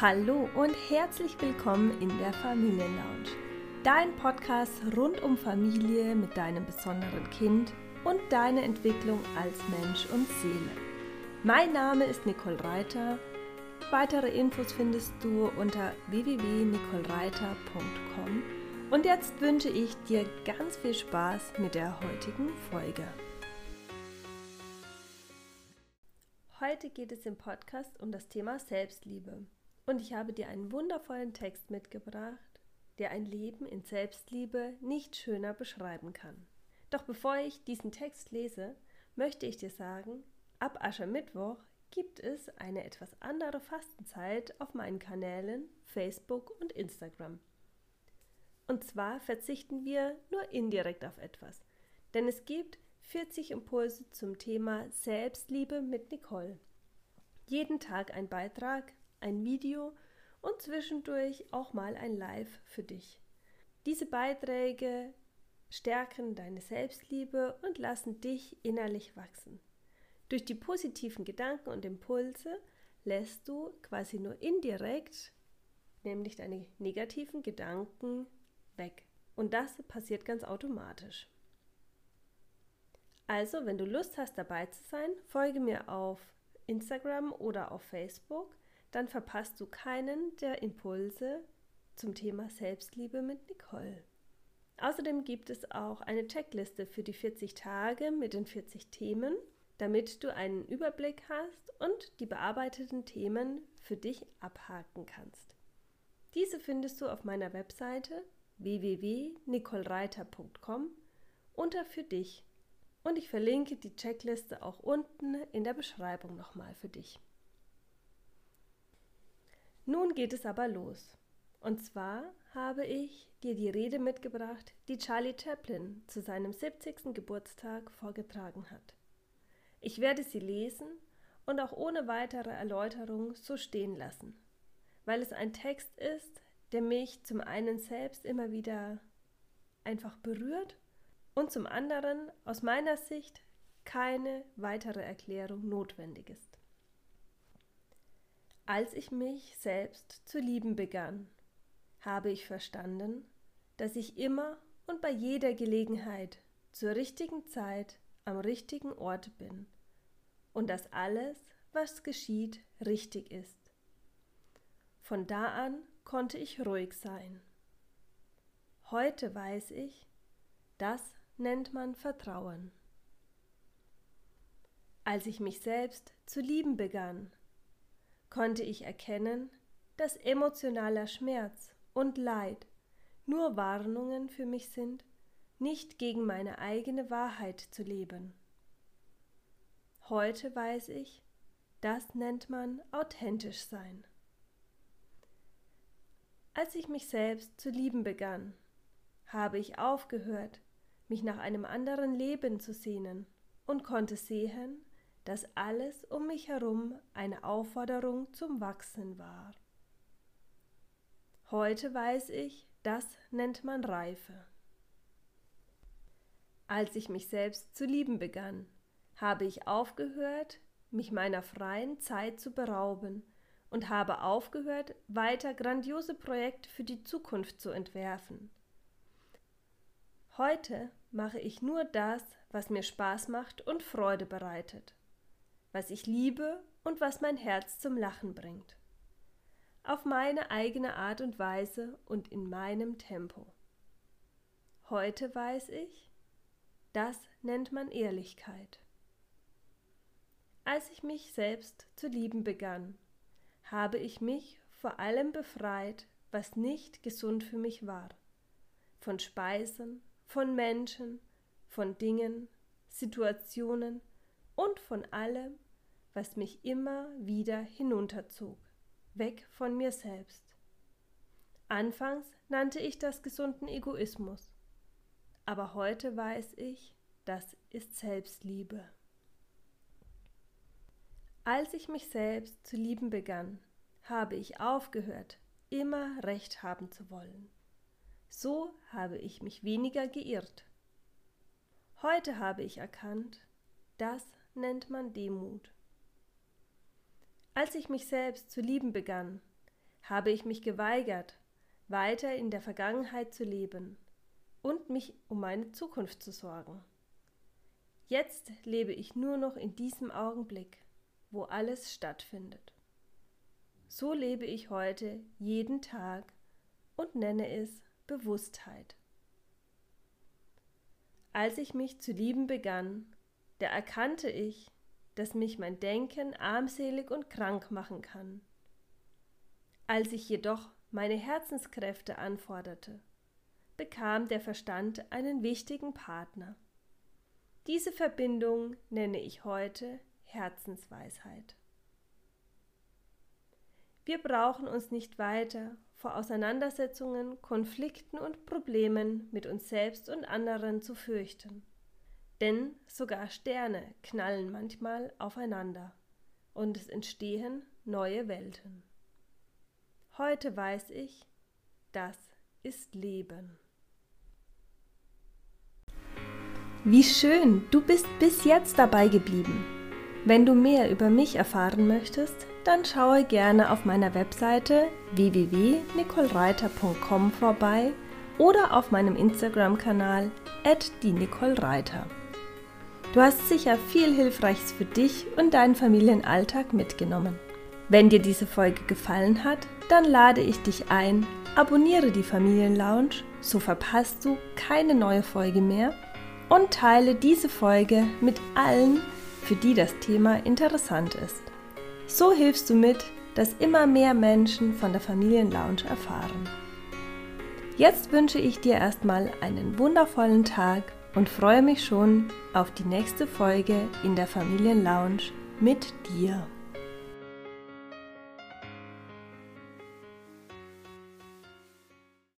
Hallo und herzlich willkommen in der Familienlounge. Dein Podcast rund um Familie mit deinem besonderen Kind und deine Entwicklung als Mensch und Seele. Mein Name ist Nicole Reiter. Weitere Infos findest du unter www.nicolereiter.com. Und jetzt wünsche ich dir ganz viel Spaß mit der heutigen Folge. Heute geht es im Podcast um das Thema Selbstliebe. Und ich habe dir einen wundervollen Text mitgebracht, der ein Leben in Selbstliebe nicht schöner beschreiben kann. Doch bevor ich diesen Text lese, möchte ich dir sagen, ab Aschermittwoch gibt es eine etwas andere Fastenzeit auf meinen Kanälen Facebook und Instagram. Und zwar verzichten wir nur indirekt auf etwas, denn es gibt 40 Impulse zum Thema Selbstliebe mit Nicole. Jeden Tag ein Beitrag, ein Video und zwischendurch auch mal ein Live für dich. Diese Beiträge stärken deine Selbstliebe und lassen dich innerlich wachsen. Durch die positiven Gedanken und Impulse lässt du quasi nur indirekt, nämlich deine negativen Gedanken weg. Und das passiert ganz automatisch. Also, wenn du Lust hast dabei zu sein, folge mir auf Instagram oder auf Facebook dann verpasst du keinen der Impulse zum Thema Selbstliebe mit Nicole. Außerdem gibt es auch eine Checkliste für die 40 Tage mit den 40 Themen, damit du einen Überblick hast und die bearbeiteten Themen für dich abhaken kannst. Diese findest du auf meiner Webseite www.nicolereiter.com unter für dich und ich verlinke die Checkliste auch unten in der Beschreibung nochmal für dich. Nun geht es aber los. Und zwar habe ich dir die Rede mitgebracht, die Charlie Chaplin zu seinem 70. Geburtstag vorgetragen hat. Ich werde sie lesen und auch ohne weitere Erläuterung so stehen lassen, weil es ein Text ist, der mich zum einen selbst immer wieder einfach berührt und zum anderen aus meiner Sicht keine weitere Erklärung notwendig ist. Als ich mich selbst zu lieben begann, habe ich verstanden, dass ich immer und bei jeder Gelegenheit zur richtigen Zeit am richtigen Ort bin und dass alles, was geschieht, richtig ist. Von da an konnte ich ruhig sein. Heute weiß ich, das nennt man Vertrauen. Als ich mich selbst zu lieben begann, konnte ich erkennen, dass emotionaler Schmerz und Leid nur Warnungen für mich sind, nicht gegen meine eigene Wahrheit zu leben. Heute weiß ich, das nennt man authentisch sein. Als ich mich selbst zu lieben begann, habe ich aufgehört, mich nach einem anderen Leben zu sehnen und konnte sehen, dass alles um mich herum eine Aufforderung zum Wachsen war. Heute weiß ich, das nennt man Reife. Als ich mich selbst zu lieben begann, habe ich aufgehört, mich meiner freien Zeit zu berauben und habe aufgehört, weiter grandiose Projekte für die Zukunft zu entwerfen. Heute mache ich nur das, was mir Spaß macht und Freude bereitet was ich liebe und was mein Herz zum Lachen bringt. Auf meine eigene Art und Weise und in meinem Tempo. Heute weiß ich, das nennt man Ehrlichkeit. Als ich mich selbst zu lieben begann, habe ich mich vor allem befreit, was nicht gesund für mich war. Von Speisen, von Menschen, von Dingen, Situationen und von allem, was mich immer wieder hinunterzog, weg von mir selbst. Anfangs nannte ich das gesunden Egoismus, aber heute weiß ich, das ist Selbstliebe. Als ich mich selbst zu lieben begann, habe ich aufgehört, immer recht haben zu wollen. So habe ich mich weniger geirrt. Heute habe ich erkannt, das nennt man Demut. Als ich mich selbst zu lieben begann, habe ich mich geweigert, weiter in der Vergangenheit zu leben und mich um meine Zukunft zu sorgen. Jetzt lebe ich nur noch in diesem Augenblick, wo alles stattfindet. So lebe ich heute jeden Tag und nenne es Bewusstheit. Als ich mich zu lieben begann, da erkannte ich, dass mich mein Denken armselig und krank machen kann. Als ich jedoch meine Herzenskräfte anforderte, bekam der Verstand einen wichtigen Partner. Diese Verbindung nenne ich heute Herzensweisheit. Wir brauchen uns nicht weiter vor Auseinandersetzungen, Konflikten und Problemen mit uns selbst und anderen zu fürchten. Denn sogar Sterne knallen manchmal aufeinander und es entstehen neue Welten. Heute weiß ich, das ist Leben. Wie schön, du bist bis jetzt dabei geblieben. Wenn du mehr über mich erfahren möchtest, dann schaue gerne auf meiner Webseite www.nicolereiter.com vorbei oder auf meinem Instagram-Kanal die Nicole Reiter. Du hast sicher viel Hilfreiches für dich und deinen Familienalltag mitgenommen. Wenn dir diese Folge gefallen hat, dann lade ich dich ein, abonniere die Familienlounge, so verpasst du keine neue Folge mehr und teile diese Folge mit allen, für die das Thema interessant ist. So hilfst du mit, dass immer mehr Menschen von der Familienlounge erfahren. Jetzt wünsche ich dir erstmal einen wundervollen Tag und freue mich schon auf die nächste Folge in der Familienlounge mit dir.